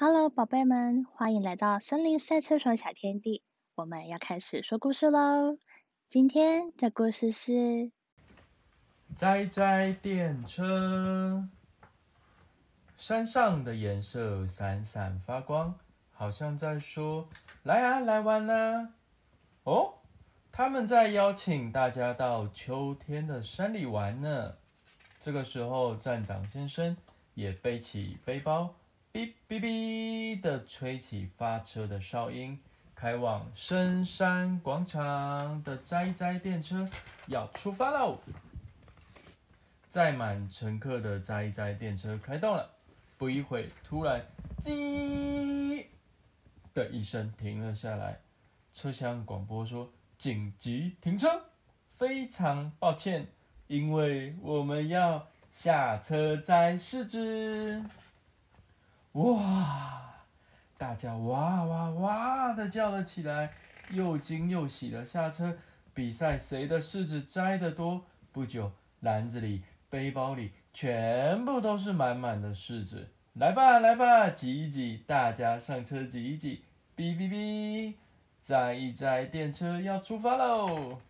Hello，宝贝们，欢迎来到森林赛车手小天地。我们要开始说故事喽。今天的故事是摘摘电车。山上的颜色闪闪发光，好像在说：“来啊，来玩啊！”哦，他们在邀请大家到秋天的山里玩呢。这个时候，站长先生也背起背包，哔哔哔的吹起发车的哨音，开往深山广场的摘摘电车要出发喽！载满乘客的摘摘电车开动了。不一会，突然“叽”的一声停了下来。车厢广播说：“紧急停车，非常抱歉，因为我们要下车摘柿子。”哇！大家哇哇哇的叫了起来，又惊又喜的下车比赛，谁的柿子摘得多？不久，篮子里、背包里。全部都是满满的柿子，来吧来吧，挤一挤，大家上车挤一挤，哔哔哔，摘一摘电车要出发喽！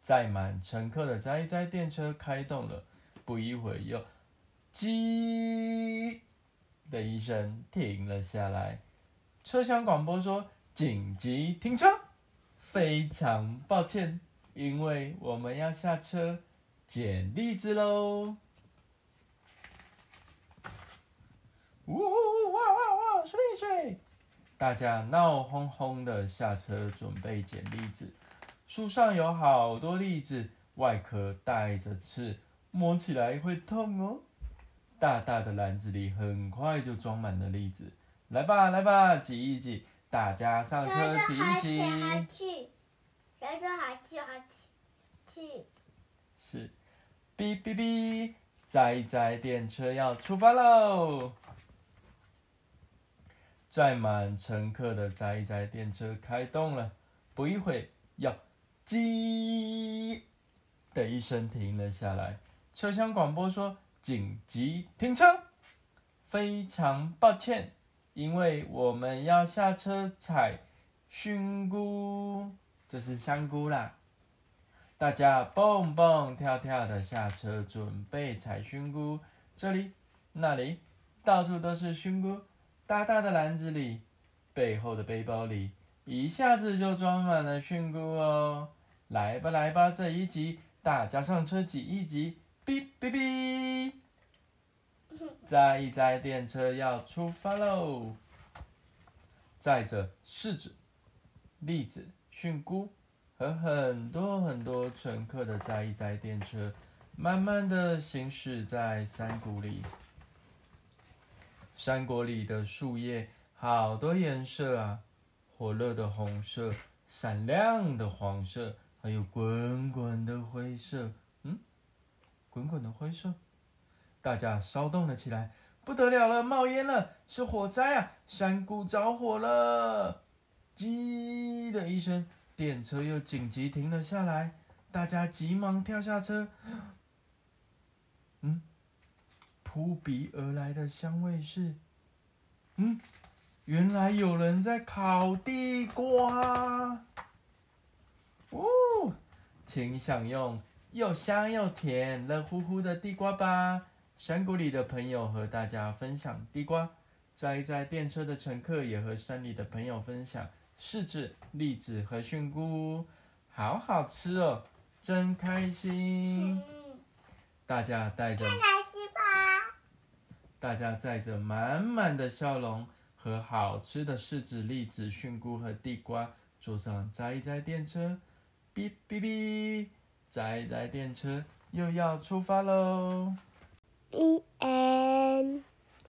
载满乘客的摘一摘电车开动了，不一会又“叽”的一声停了下来。车厢广播说：“紧急停车，非常抱歉，因为我们要下车。”捡栗子喽！呜呜呜哇哇哇，水水！大家闹哄哄的下车，准备捡栗子。树上有好多栗子，外壳带着刺，摸起来会痛哦。大大的篮子里很快就装满了栗子，来吧来吧，挤一挤，大家上车挤一挤。去，谁说还去还去？去。是。哔哔哔！载载电车要出发喽！载满乘客的载载电车开动了，不一会要“叽”的一声停了下来。车厢广播说：“紧急停车，非常抱歉，因为我们要下车采熏菇，这是香菇啦。”大家蹦蹦跳跳的下车，准备采熏菇。这里、那里，到处都是熏菇。大大的篮子里，背后的背包里，一下子就装满了熏菇哦。来吧，来吧，这一集大家上车挤一挤，哔哔哔，载一载电车要出发喽！载着柿子、栗子、熏菇。和很多很多乘客的载一载电车，慢慢的行驶在山谷里。山谷里的树叶好多颜色啊，火热的红色，闪亮的黄色，还有滚滚的灰色。嗯，滚滚的灰色，大家骚动了起来，不得了了，冒烟了，是火灾啊！山谷着火了，叽的一声。电车又紧急停了下来，大家急忙跳下车。嗯，扑鼻而来的香味是，嗯，原来有人在烤地瓜。哦，请享用又香又甜、热乎乎的地瓜吧！山谷里的朋友和大家分享地瓜，在在电车的乘客也和山里的朋友分享。柿子、栗子和菌菇，好好吃哦，真开心！大家带着，大家带着满满的笑容和好吃的柿子、栗子、菌菇和地瓜，坐上摘摘电车，哔哔哔，摘摘电车又要出发喽！一 N。